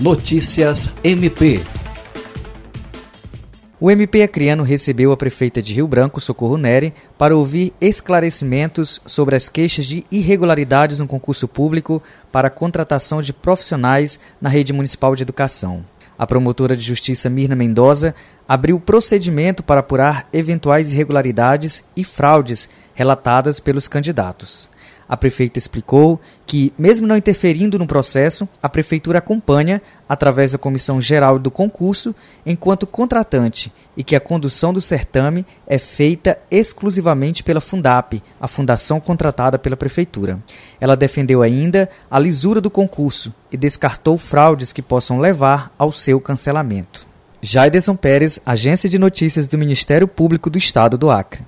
Notícias MP. O MP Acreano recebeu a prefeita de Rio Branco, Socorro Neri, para ouvir esclarecimentos sobre as queixas de irregularidades no concurso público para a contratação de profissionais na rede municipal de educação. A promotora de justiça Mirna Mendoza abriu procedimento para apurar eventuais irregularidades e fraudes relatadas pelos candidatos. A prefeita explicou que, mesmo não interferindo no processo, a prefeitura acompanha, através da comissão geral do concurso, enquanto contratante e que a condução do certame é feita exclusivamente pela Fundap, a fundação contratada pela prefeitura. Ela defendeu ainda a lisura do concurso e descartou fraudes que possam levar ao seu cancelamento. Jaiderson Pérez, Agência de Notícias do Ministério Público do Estado do Acre.